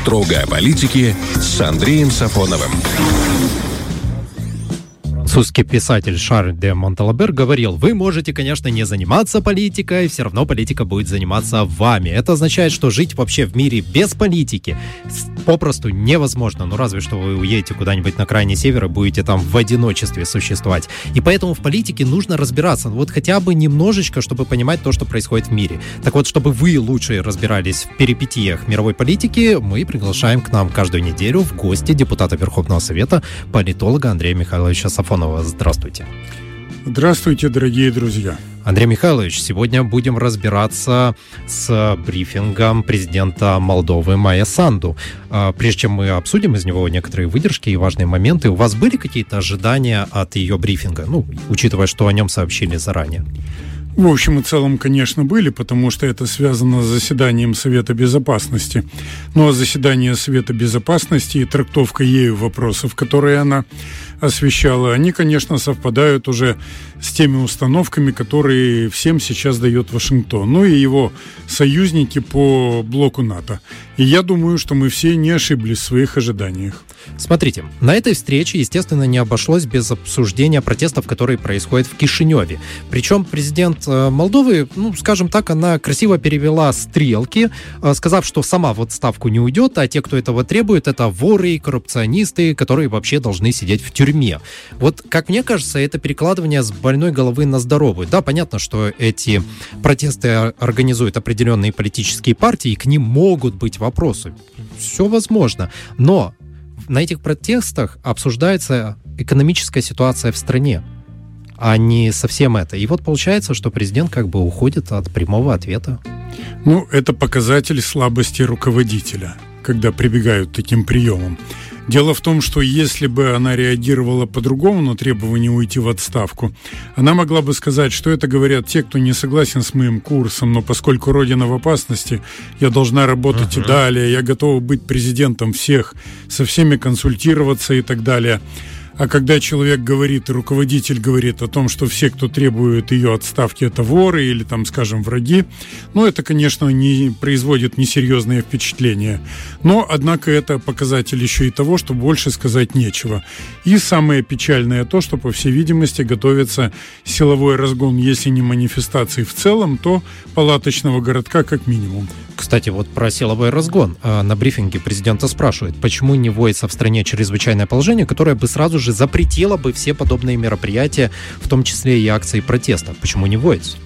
Строго о политике с Андреем Сафоновым. Французский писатель Шарль де Монталабер говорил, вы можете, конечно, не заниматься политикой, все равно политика будет заниматься вами. Это означает, что жить вообще в мире без политики попросту невозможно. Ну, разве что вы уедете куда-нибудь на крайний север и будете там в одиночестве существовать. И поэтому в политике нужно разбираться, вот хотя бы немножечко, чтобы понимать то, что происходит в мире. Так вот, чтобы вы лучше разбирались в перипетиях мировой политики, мы приглашаем к нам каждую неделю в гости депутата Верховного Совета, политолога Андрея Михайловича Сафонова. Сафонова. Здравствуйте. Здравствуйте, дорогие друзья. Андрей Михайлович, сегодня будем разбираться с брифингом президента Молдовы Майя Санду. А, прежде чем мы обсудим из него некоторые выдержки и важные моменты, у вас были какие-то ожидания от ее брифинга, ну, учитывая, что о нем сообщили заранее? В общем и целом, конечно, были, потому что это связано с заседанием Совета Безопасности. Ну а заседание Совета Безопасности и трактовка ею вопросов, которые она освещала, они, конечно, совпадают уже с теми установками, которые всем сейчас дает Вашингтон, ну и его союзники по блоку НАТО. И я думаю, что мы все не ошиблись в своих ожиданиях. Смотрите, на этой встрече, естественно, не обошлось без обсуждения протестов, которые происходят в Кишиневе. Причем президент э, Молдовы, ну, скажем так, она красиво перевела стрелки, э, сказав, что сама в отставку не уйдет, а те, кто этого требует, это воры, коррупционисты, которые вообще должны сидеть в тюрьме. Вот, как мне кажется, это перекладывание с больной головы на здоровую. Да, понятно, что эти протесты организуют определенные политические партии, и к ним могут быть вопросы. Все возможно. Но на этих протестах обсуждается экономическая ситуация в стране, а не совсем это. И вот получается, что президент как бы уходит от прямого ответа. Ну, это показатель слабости руководителя, когда прибегают к таким приемам. Дело в том, что если бы она реагировала по-другому на требование уйти в отставку, она могла бы сказать, что это говорят те, кто не согласен с моим курсом, но поскольку Родина в опасности, я должна работать uh-huh. и далее, я готова быть президентом всех, со всеми консультироваться и так далее. А когда человек говорит, руководитель говорит о том, что все, кто требует ее отставки, это воры или там, скажем, враги, ну, это, конечно, не производит несерьезное впечатление. Но, однако, это показатель еще и того, что больше сказать нечего. И самое печальное то, что, по всей видимости, готовится силовой разгон, если не манифестации в целом, то палаточного городка как минимум. Кстати, вот про силовой разгон. А, на брифинге президента спрашивают, почему не вводится в стране чрезвычайное положение, которое бы сразу же запретило бы все подобные мероприятия, в том числе и акции протеста. Почему не вводится?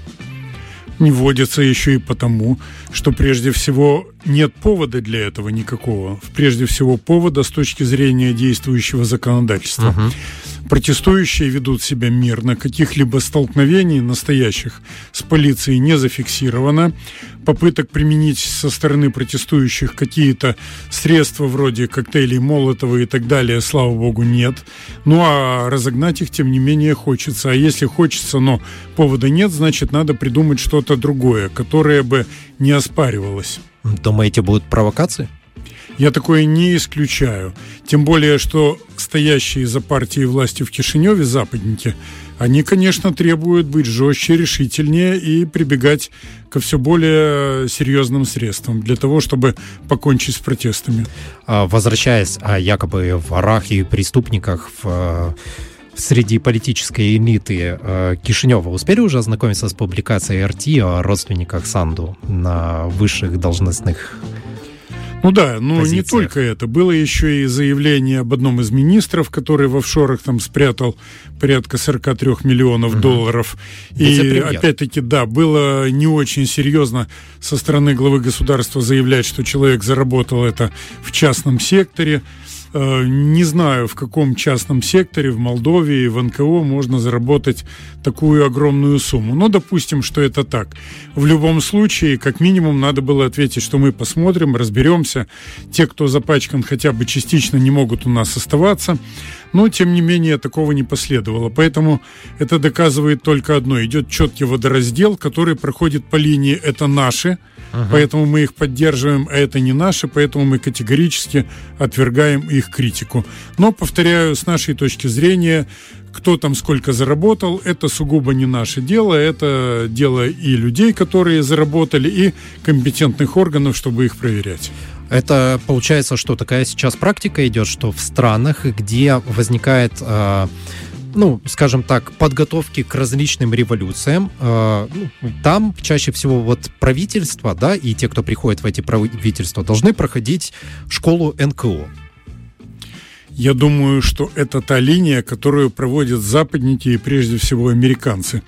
Не вводится еще и потому, что прежде всего нет повода для этого никакого. Прежде всего повода с точки зрения действующего законодательства. Uh-huh. Протестующие ведут себя мирно, каких-либо столкновений настоящих с полицией не зафиксировано. Попыток применить со стороны протестующих какие-то средства вроде коктейлей Молотова и так далее, слава богу, нет. Ну а разогнать их, тем не менее, хочется. А если хочется, но повода нет, значит, надо придумать что-то другое, которое бы не оспаривалось. Думаете, будут провокации? Я такое не исключаю. Тем более, что стоящие за партией власти в Кишиневе западники, они, конечно, требуют быть жестче, решительнее и прибегать ко все более серьезным средствам для того, чтобы покончить с протестами. А, возвращаясь о якобы ворах и преступниках в среди политической элиты э, Кишинева успели уже ознакомиться с публикацией РТ о родственниках Санду на высших должностных ну да, но позициях. не только это. Было еще и заявление об одном из министров, который в офшорах там спрятал порядка 43 миллионов угу. долларов. И опять-таки, да, было не очень серьезно со стороны главы государства заявлять, что человек заработал это в частном секторе. Э, не знаю, в каком частном секторе в Молдове в НКО можно заработать такую огромную сумму. Но допустим, что это так. В любом случае, как минимум, надо было ответить, что мы посмотрим, разберемся. Те, кто запачкан хотя бы частично, не могут у нас оставаться. Но, тем не менее, такого не последовало. Поэтому это доказывает только одно. Идет четкий водораздел, который проходит по линии «это наши», Ага. Поэтому мы их поддерживаем, а это не наши, поэтому мы категорически отвергаем их критику. Но, повторяю, с нашей точки зрения, кто там сколько заработал, это сугубо не наше дело, это дело и людей, которые заработали, и компетентных органов, чтобы их проверять. Это получается, что такая сейчас практика идет, что в странах, где возникает э, ну, скажем так, подготовки к различным революциям, э, ну, там чаще всего вот правительство, да, и те, кто приходит в эти правительства, должны проходить школу НКО. Я думаю, что это та линия, которую проводят западники и прежде всего американцы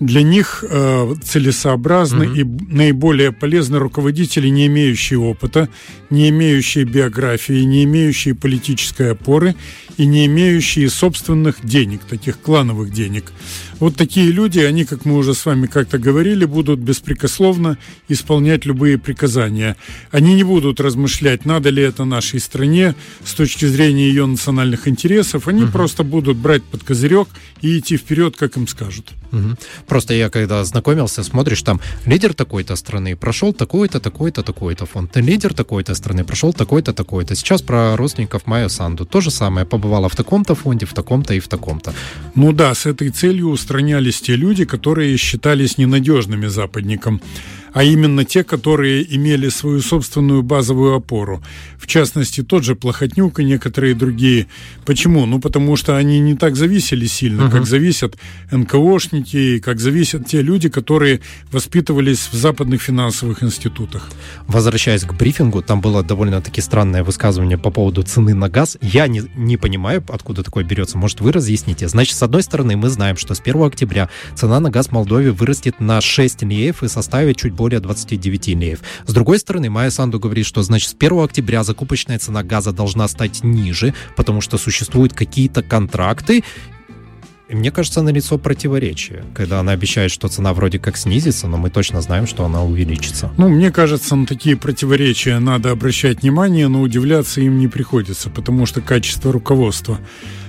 для них э, целесообразны mm-hmm. и наиболее полезны руководители, не имеющие опыта, не имеющие биографии, не имеющие политической опоры и не имеющие собственных денег, таких клановых денег. Вот такие люди, они, как мы уже с вами как-то говорили, будут беспрекословно исполнять любые приказания. Они не будут размышлять, надо ли это нашей стране с точки зрения ее национальных интересов. Они угу. просто будут брать под козырек и идти вперед, как им скажут. Угу. Просто я когда знакомился, смотришь, там лидер такой-то страны прошел такой-то, такой-то, такой-то фонд. Лидер такой-то страны прошел такой-то, такой-то. Сейчас про родственников Майо Санду. То же самое. Побывала в таком-то фонде, в таком-то и в таком-то. Ну да, с этой целью устранялись те люди, которые считались ненадежными западником а именно те, которые имели свою собственную базовую опору. В частности, тот же Плохотнюк и некоторые другие. Почему? Ну, потому что они не так зависели сильно, uh-huh. как зависят НКОшники, как зависят те люди, которые воспитывались в западных финансовых институтах. Возвращаясь к брифингу, там было довольно-таки странное высказывание по поводу цены на газ. Я не, не понимаю, откуда такое берется. Может, вы разъясните? Значит, с одной стороны, мы знаем, что с 1 октября цена на газ в Молдове вырастет на 6 леев и составит чуть больше более 29 леев. С другой стороны, Майя Санду говорит, что, значит, с 1 октября закупочная цена газа должна стать ниже, потому что существуют какие-то контракты, мне кажется, на лицо противоречие, когда она обещает, что цена вроде как снизится, но мы точно знаем, что она увеличится. Ну, мне кажется, на такие противоречия надо обращать внимание, но удивляться им не приходится, потому что качество руководства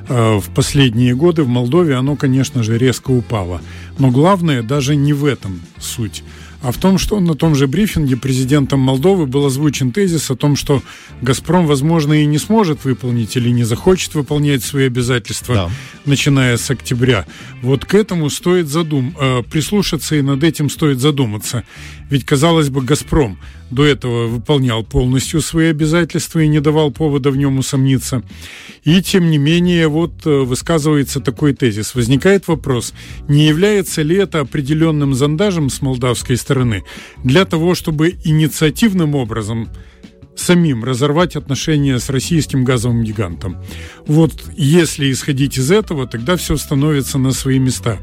э, в последние годы в Молдове, оно, конечно же, резко упало. Но главное даже не в этом суть а в том, что на том же брифинге президентом Молдовы был озвучен тезис о том, что «Газпром», возможно, и не сможет выполнить или не захочет выполнять свои обязательства, да. начиная с октября. Вот к этому стоит задум... Э, прислушаться и над этим стоит задуматься. Ведь, казалось бы, «Газпром» до этого выполнял полностью свои обязательства и не давал повода в нем усомниться. И, тем не менее, вот э, высказывается такой тезис. Возникает вопрос, не является ли это определенным зондажем с молдавской стороны для того, чтобы инициативным образом самим разорвать отношения с российским газовым гигантом. Вот если исходить из этого, тогда все становится на свои места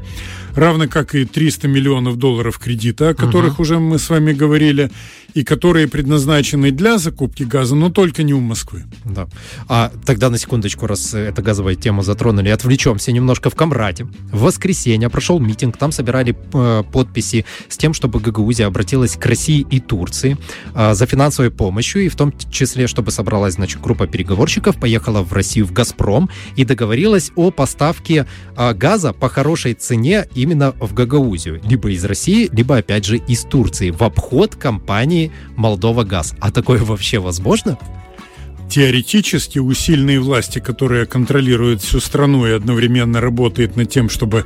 равно как и 300 миллионов долларов кредита, о которых угу. уже мы с вами говорили, и которые предназначены для закупки газа, но только не у Москвы. Да. А тогда на секундочку, раз эта газовая тема затронули, отвлечемся немножко в Камрате. В воскресенье прошел митинг, там собирали э, подписи с тем, чтобы Гагаузия обратилась к России и Турции э, за финансовой помощью, и в том числе, чтобы собралась, значит, группа переговорщиков, поехала в Россию в «Газпром» и договорилась о поставке э, газа по хорошей цене и именно в Гагаузию, либо из России, либо, опять же, из Турции, в обход компании Молдова Газ. А такое вообще возможно? Теоретически у сильной власти, которая контролирует всю страну и одновременно работает над тем, чтобы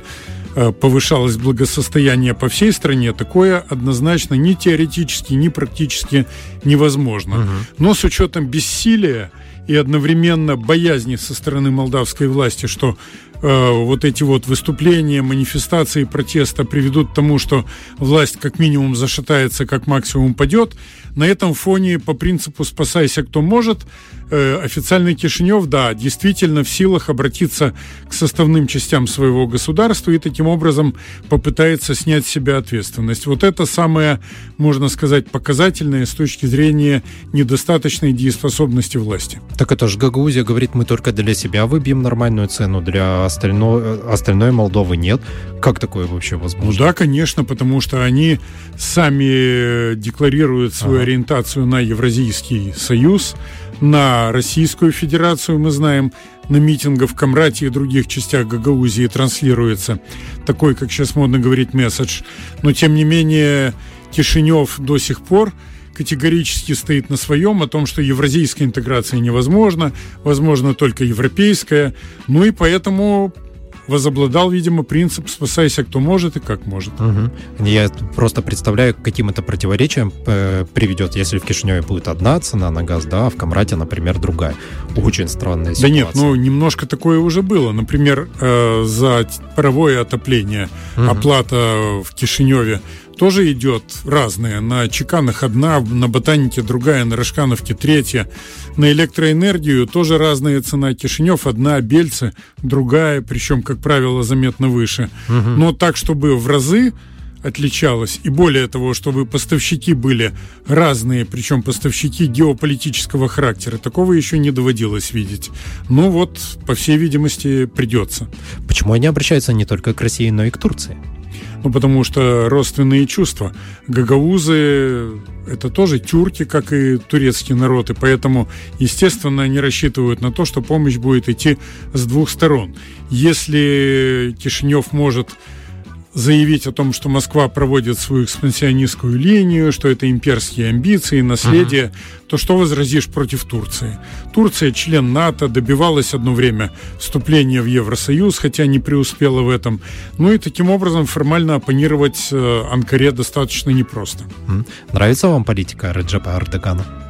э, повышалось благосостояние по всей стране, такое однозначно ни теоретически, ни практически невозможно. Угу. Но с учетом бессилия и одновременно боязни со стороны молдавской власти, что Э, вот эти вот выступления, манифестации протеста приведут к тому, что власть как минимум зашатается, как максимум падет. На этом фоне по принципу «спасайся, кто может» официальный Кишинев, да, действительно в силах обратиться к составным частям своего государства и таким образом попытается снять с себя ответственность. Вот это самое, можно сказать, показательное с точки зрения недостаточной дееспособности власти. Так это же Гагаузия говорит, мы только для себя выбьем нормальную цену, для остальной, остальной Молдовы нет. Как такое вообще возможно? Ну да, конечно, потому что они сами декларируют свою ага. ориентацию на Евразийский союз, на Российскую Федерацию, мы знаем, на митингах в Камрате и других частях Гагаузии транслируется такой, как сейчас модно говорить, месседж. Но, тем не менее, Кишинев до сих пор категорически стоит на своем о том, что евразийская интеграция невозможна, возможно только европейская. Ну и поэтому возобладал, видимо, принцип «спасайся, кто может и как может». Угу. Я просто представляю, к каким это противоречиям э, приведет, если в Кишиневе будет одна цена на газ, да, а в Камрате, например, другая. Очень странная ситуация. Да нет, ну немножко такое уже было. Например, э, за паровое отопление угу. оплата в Кишиневе тоже идет разная. На Чеканах одна, на Ботанике другая, на Рожкановке третья. На электроэнергию тоже разная цена. Кишинев одна, Бельцы другая, причем, как правило, заметно выше. Угу. Но так, чтобы в разы отличалось. И более того, чтобы поставщики были разные, причем поставщики геополитического характера. Такого еще не доводилось видеть. Ну вот, по всей видимости, придется. Почему они обращаются не только к России, но и к Турции? Ну, потому что родственные чувства. Гагаузы – это тоже тюрки, как и турецкий народ, и поэтому, естественно, они рассчитывают на то, что помощь будет идти с двух сторон. Если Кишинев может заявить о том, что Москва проводит свою экспансионистскую линию, что это имперские амбиции, наследие, uh то что возразишь против Турции? Турция член НАТО, добивалась одно время вступления в Евросоюз, хотя не преуспела в этом. Ну и таким образом формально оппонировать э, Анкаре достаточно непросто. Нравится вам политика Реджепа Ардегана?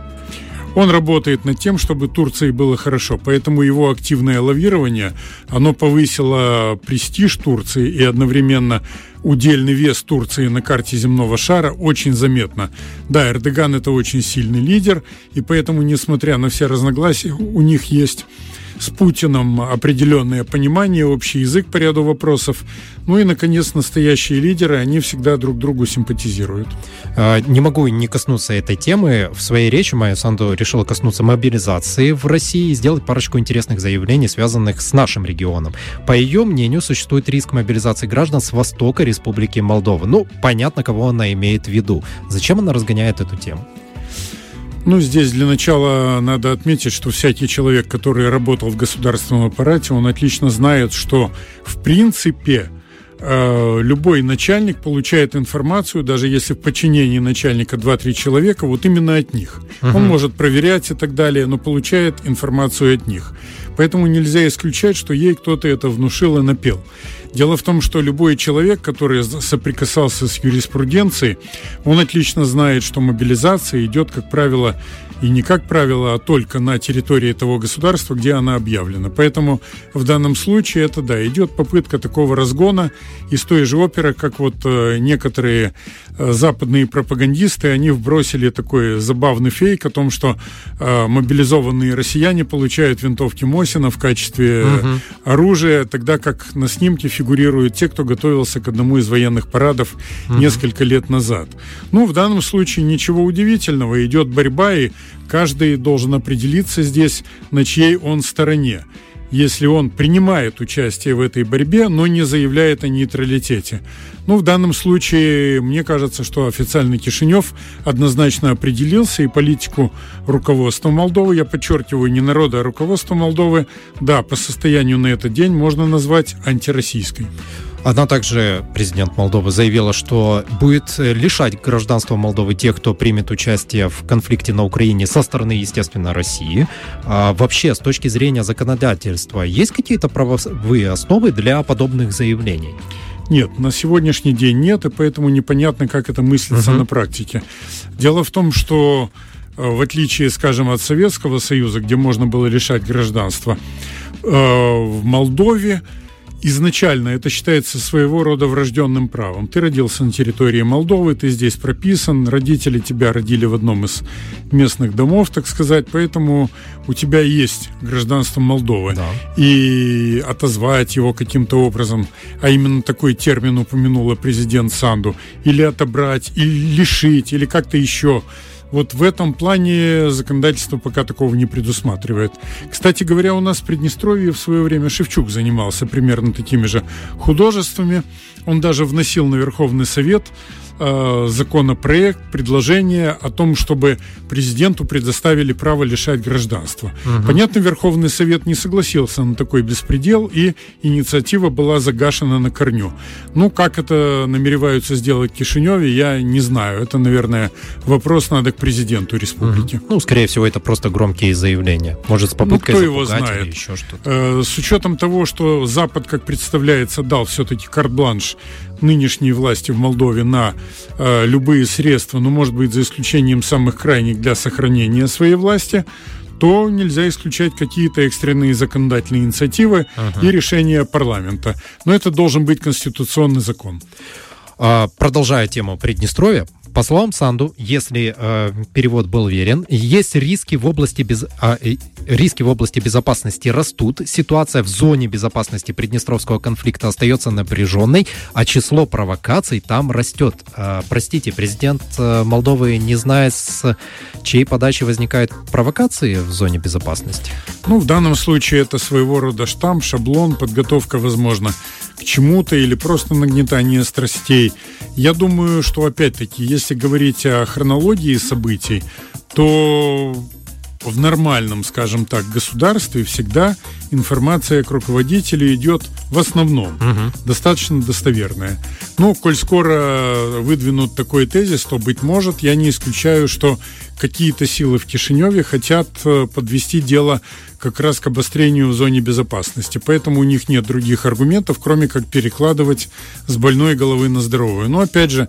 Он работает над тем, чтобы Турции было хорошо, поэтому его активное лавирование, оно повысило престиж Турции и одновременно удельный вес Турции на карте земного шара очень заметно. Да, Эрдоган это очень сильный лидер, и поэтому, несмотря на все разногласия, у них есть с Путиным определенное понимание, общий язык по ряду вопросов. Ну и, наконец, настоящие лидеры, они всегда друг другу симпатизируют. А, не могу не коснуться этой темы. В своей речи Майя Санду решила коснуться мобилизации в России и сделать парочку интересных заявлений, связанных с нашим регионом. По ее мнению, существует риск мобилизации граждан с востока Республики Молдова. Ну, понятно, кого она имеет в виду. Зачем она разгоняет эту тему? Ну, здесь для начала надо отметить, что всякий человек, который работал в государственном аппарате, он отлично знает, что в принципе э, любой начальник получает информацию, даже если в подчинении начальника 2-3 человека, вот именно от них. Uh-huh. Он может проверять и так далее, но получает информацию от них. Поэтому нельзя исключать, что ей кто-то это внушил и напел. Дело в том, что любой человек, который соприкасался с юриспруденцией, он отлично знает, что мобилизация идет, как правило, и не как правило, а только на территории того государства, где она объявлена. Поэтому в данном случае это, да, идет попытка такого разгона из той же оперы, как вот э, некоторые э, западные пропагандисты, они вбросили такой забавный фейк о том, что э, мобилизованные россияне получают винтовки Мосина в качестве угу. оружия, тогда как на снимке фигурируют те, кто готовился к одному из военных парадов угу. несколько лет назад. Ну, в данном случае ничего удивительного, идет борьба, и каждый должен определиться здесь, на чьей он стороне если он принимает участие в этой борьбе, но не заявляет о нейтралитете. Ну, в данном случае, мне кажется, что официальный Кишинев однозначно определился, и политику руководства Молдовы, я подчеркиваю, не народа, а руководства Молдовы, да, по состоянию на этот день можно назвать антироссийской. Она также, президент Молдовы, заявила, что будет лишать гражданства Молдовы тех, кто примет участие в конфликте на Украине со стороны, естественно, России. А вообще, с точки зрения законодательства, есть какие-то правовые основы для подобных заявлений? Нет, на сегодняшний день нет, и поэтому непонятно, как это мыслится uh-huh. на практике. Дело в том, что э, в отличие, скажем, от Советского Союза, где можно было лишать гражданства, э, в Молдове изначально это считается своего рода врожденным правом. Ты родился на территории Молдовы, ты здесь прописан, родители тебя родили в одном из местных домов, так сказать, поэтому у тебя есть гражданство Молдовы. Да. И отозвать его каким-то образом, а именно такой термин упомянула президент Санду, или отобрать, или лишить, или как-то еще – вот в этом плане законодательство пока такого не предусматривает. Кстати говоря, у нас в Приднестровье в свое время Шевчук занимался примерно такими же художествами. Он даже вносил на Верховный Совет законопроект, предложение о том, чтобы президенту предоставили право лишать гражданства. Угу. Понятно, Верховный Совет не согласился на такой беспредел, и инициатива была загашена на корню. Ну, как это намереваются сделать в Кишиневе, я не знаю. Это, наверное, вопрос надо к президенту республики. Угу. Ну, скорее всего, это просто громкие заявления. Может, с попыткой ну, кто его знает. или еще что-то. Э, с учетом того, что Запад, как представляется, дал все-таки карт-бланш нынешней власти в Молдове на э, любые средства, ну, может быть, за исключением самых крайних для сохранения своей власти, то нельзя исключать какие-то экстренные законодательные инициативы ага. и решения парламента. Но это должен быть конституционный закон. А, продолжая тему Приднестровья, по словам Санду, если э, перевод был верен, есть риски в области без, э, риски в области безопасности растут, ситуация в зоне безопасности Приднестровского конфликта остается напряженной, а число провокаций там растет. Э, простите, президент э, Молдовы не знает, с чьей подачи возникают провокации в зоне безопасности? Ну, в данном случае это своего рода штамп, шаблон, подготовка, возможно, к чему-то или просто нагнетание страстей. Я думаю, что опять-таки, если говорить о хронологии событий, то в нормальном, скажем так, государстве всегда информация к руководителю идет в основном угу. достаточно достоверная. Но, коль скоро выдвинут такой тезис, то, быть может, я не исключаю, что какие-то силы в Кишиневе хотят э, подвести дело как раз к обострению в зоне безопасности. Поэтому у них нет других аргументов, кроме как перекладывать с больной головы на здоровую. Но, опять же,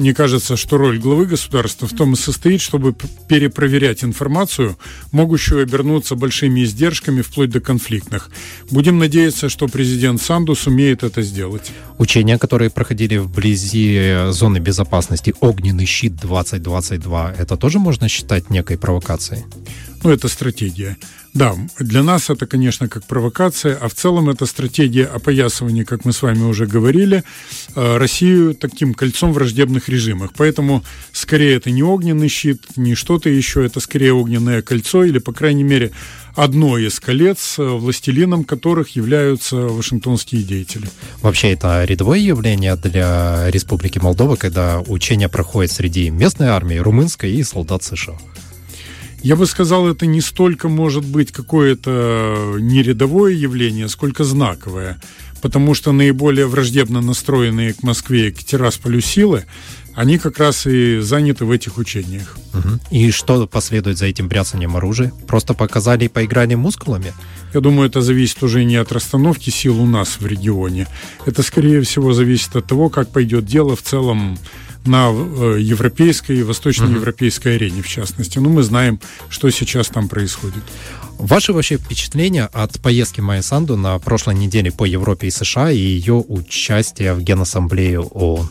мне кажется, что роль главы государства в том и состоит, чтобы перепроверять информацию, могущую обернуться большими издержками вплоть до конфликтных. Будем надеяться, что президент Санду сумеет это сделать. Учения, которые проходили вблизи зоны безопасности «Огненный щит-2022», это тоже можно считать некой провокацией? Ну, это стратегия. Да, для нас это, конечно, как провокация, а в целом это стратегия опоясывания, как мы с вами уже говорили, э, Россию таким кольцом враждебных режимов. Поэтому скорее это не огненный щит, не что-то еще, это скорее огненное кольцо или, по крайней мере, одно из колец, э, властелином которых являются вашингтонские деятели. Вообще это рядовое явление для Республики Молдова, когда учения проходят среди местной армии, румынской и солдат США. Я бы сказал, это не столько может быть какое-то не рядовое явление, сколько знаковое. Потому что наиболее враждебно настроенные к Москве и к Тирасполю силы, они как раз и заняты в этих учениях. Угу. И что последует за этим бряцанием оружия? Просто показали и поиграли мускулами? Я думаю, это зависит уже не от расстановки сил у нас в регионе. Это, скорее всего, зависит от того, как пойдет дело в целом на э, европейской и восточноевропейской арене, в частности. Ну, мы знаем, что сейчас там происходит. Ваши вообще впечатления от поездки Майя Санду на прошлой неделе по Европе и США и ее участия в Генассамблее ООН?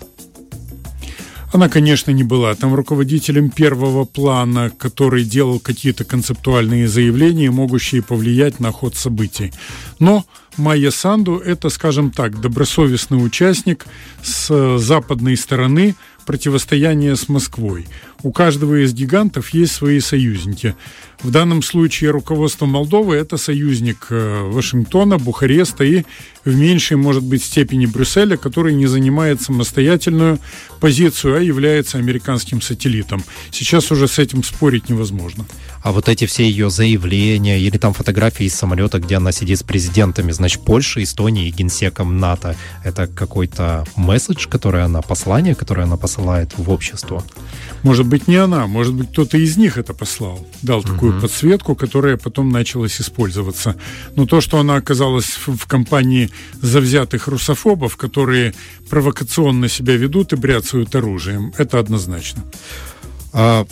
Она, конечно, не была там руководителем первого плана, который делал какие-то концептуальные заявления, могущие повлиять на ход событий. Но Майя Санду – это, скажем так, добросовестный участник с западной стороны противостояния с Москвой. У каждого из гигантов есть свои союзники. В данном случае руководство Молдовы – это союзник э, Вашингтона, Бухареста и в меньшей, может быть, степени Брюсселя, который не занимает самостоятельную позицию, а является американским сателлитом. Сейчас уже с этим спорить невозможно. А вот эти все ее заявления или там фотографии из самолета, где она сидит с президентами, значит, Польши, Эстонии и генсеком НАТО, это какой-то месседж, который она, послание, которое она посылает в общество? Может быть, не она, может быть, кто-то из них это послал, дал такую угу. подсветку, которая потом началась использоваться. Но то, что она оказалась в, компании завзятых русофобов, которые провокационно себя ведут и бряцают оружием, это однозначно. А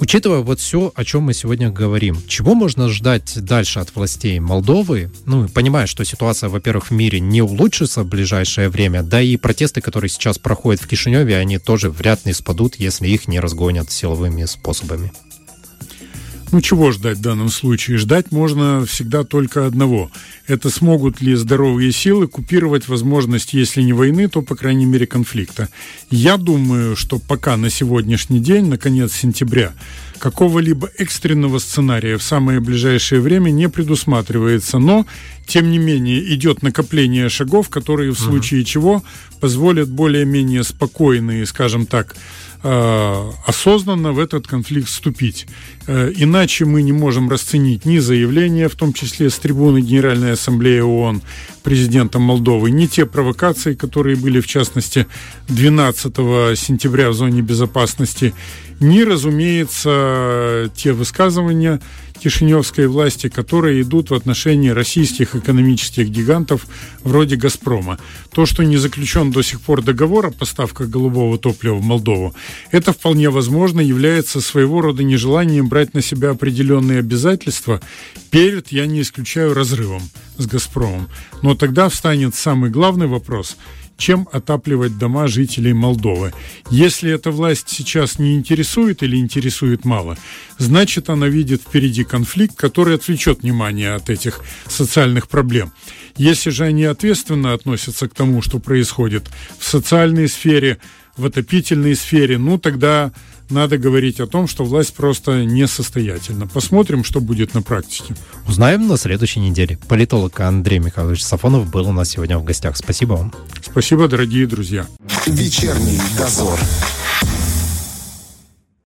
Учитывая вот все, о чем мы сегодня говорим, чего можно ждать дальше от властей Молдовы? Ну, понимая, что ситуация, во-первых, в мире не улучшится в ближайшее время, да и протесты, которые сейчас проходят в Кишиневе, они тоже вряд ли спадут, если их не разгонят силовыми способами. Ну, чего ждать в данном случае? Ждать можно всегда только одного. Это смогут ли здоровые силы купировать возможность, если не войны, то, по крайней мере, конфликта. Я думаю, что пока на сегодняшний день, на конец сентября, какого-либо экстренного сценария в самое ближайшее время не предусматривается, но, тем не менее, идет накопление шагов, которые в случае чего позволят более-менее спокойно и, скажем так, осознанно в этот конфликт вступить. Э, иначе мы не можем расценить ни заявления, в том числе с трибуны Генеральной Ассамблеи ООН президентом Молдовы, ни те провокации, которые были, в частности, 12 сентября в зоне безопасности, ни, разумеется, те высказывания, кишиневской власти, которые идут в отношении российских экономических гигантов вроде «Газпрома». То, что не заключен до сих пор договор о поставках голубого топлива в Молдову, это вполне возможно является своего рода нежеланием брать на себя определенные обязательства перед, я не исключаю, разрывом с «Газпромом». Но тогда встанет самый главный вопрос – чем отапливать дома жителей Молдовы. Если эта власть сейчас не интересует или интересует мало, значит она видит впереди конфликт, который отвлечет внимание от этих социальных проблем. Если же они ответственно относятся к тому, что происходит в социальной сфере, в отопительной сфере, ну тогда надо говорить о том, что власть просто несостоятельна. Посмотрим, что будет на практике. Узнаем на следующей неделе. Политолог Андрей Михайлович Сафонов был у нас сегодня в гостях. Спасибо вам. Спасибо, дорогие друзья. Вечерний дозор.